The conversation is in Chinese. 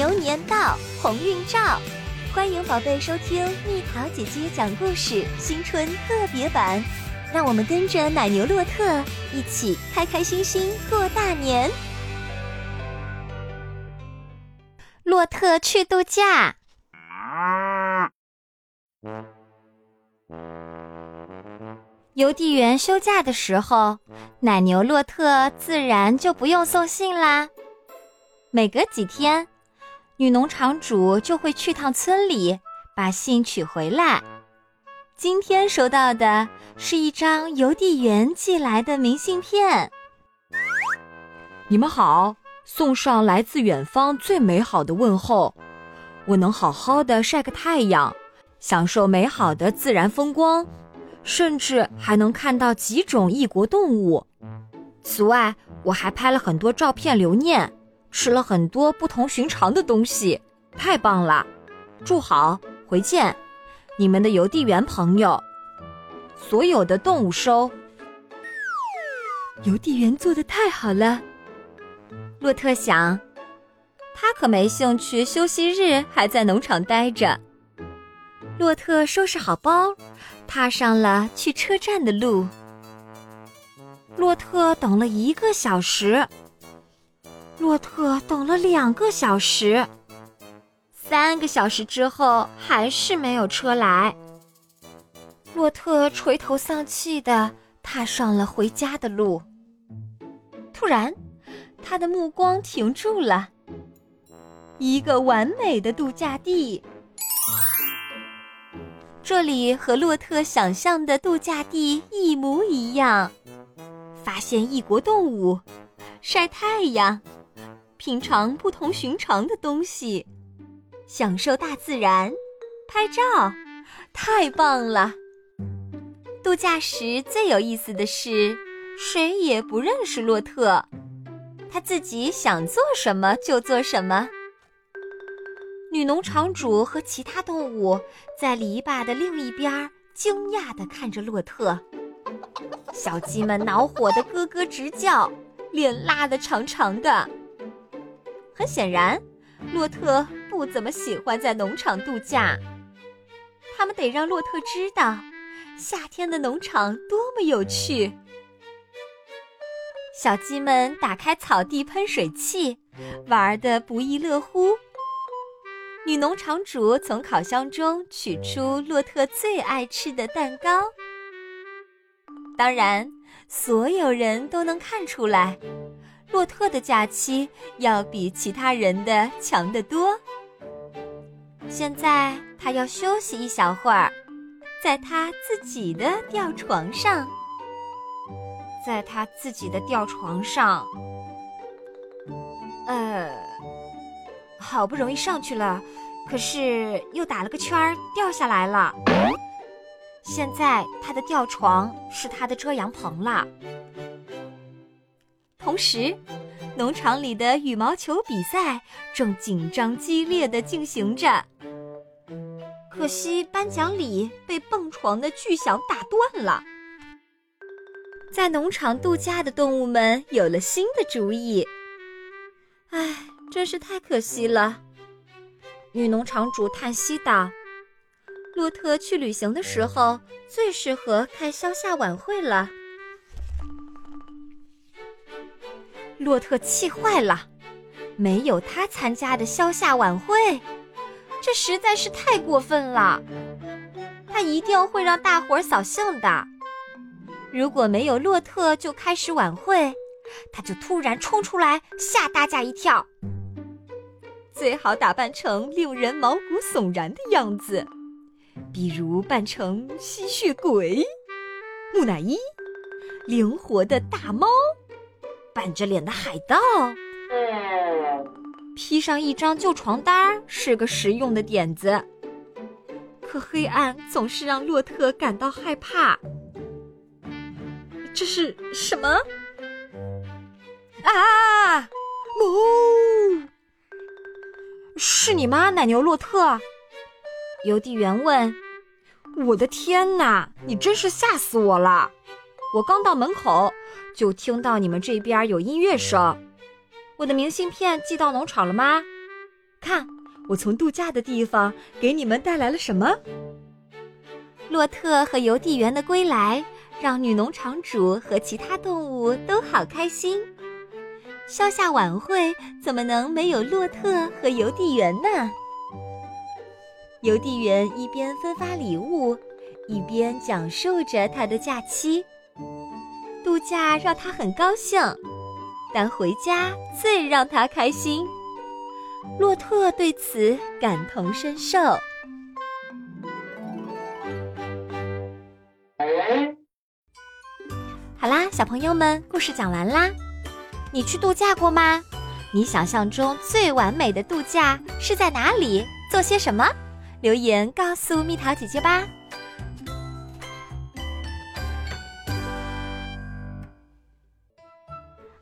牛年到，鸿运照。欢迎宝贝收听蜜桃姐姐讲故事新春特别版，让我们跟着奶牛洛特一起开开心心过大年。洛特去度假。邮递员休假的时候，奶牛洛特自然就不用送信啦。每隔几天，女农场主就会去趟村里，把信取回来。今天收到的是一张邮递员寄来的明信片。你们好，送上来自远方最美好的问候。我能好好的晒个太阳，享受美好的自然风光。甚至还能看到几种异国动物。此外，我还拍了很多照片留念，吃了很多不同寻常的东西，太棒了！祝好，回见，你们的邮递员朋友。所有的动物收。邮递员做的太好了，洛特想，他可没兴趣休息日还在农场待着。洛特收拾好包。踏上了去车站的路。洛特等了一个小时，洛特等了两个小时，三个小时之后还是没有车来。洛特垂头丧气的踏上了回家的路。突然，他的目光停住了，一个完美的度假地。这里和洛特想象的度假地一模一样，发现异国动物，晒太阳，品尝不同寻常的东西，享受大自然，拍照，太棒了！度假时最有意思的是，谁也不认识洛特，他自己想做什么就做什么。女农场主和其他动物在篱笆的另一边惊讶地看着洛特，小鸡们恼火地咯咯直叫，脸拉得长长的。很显然，洛特不怎么喜欢在农场度假。他们得让洛特知道，夏天的农场多么有趣。小鸡们打开草地喷水器，玩得不亦乐乎。女农场主从烤箱中取出洛特最爱吃的蛋糕。当然，所有人都能看出来，洛特的假期要比其他人的强得多。现在他要休息一小会儿，在他自己的吊床上，在他自己的吊床上，呃，好不容易上去了。可是又打了个圈儿，掉下来了。现在他的吊床是他的遮阳棚了。同时，农场里的羽毛球比赛正紧张激烈的进行着。可惜颁奖礼被蹦床的巨响打断了。在农场度假的动物们有了新的主意。唉，真是太可惜了。女农场主叹息道：“洛特去旅行的时候最适合开消夏晚会了。”洛特气坏了，没有他参加的消夏晚会，这实在是太过分了。他一定会让大伙扫兴的。如果没有洛特就开始晚会，他就突然冲出来吓大家一跳。最好打扮成令人毛骨悚然的样子，比如扮成吸血鬼、木乃伊、灵活的大猫、板着脸的海盗。披上一张旧床单是个实用的点子。可黑暗总是让洛特感到害怕。这是什么？啊！呜！是你吗，奶牛洛特？邮递员问。我的天哪，你真是吓死我了！我刚到门口，就听到你们这边有音乐声。我的明信片寄到农场了吗？看，我从度假的地方给你们带来了什么？洛特和邮递员的归来，让女农场主和其他动物都好开心。消夏晚会怎么能没有洛特和邮递员呢？邮递员一边分发礼物，一边讲述着他的假期。度假让他很高兴，但回家最让他开心。洛特对此感同身受。好啦，小朋友们，故事讲完啦。你去度假过吗？你想象中最完美的度假是在哪里？做些什么？留言告诉蜜桃姐姐吧。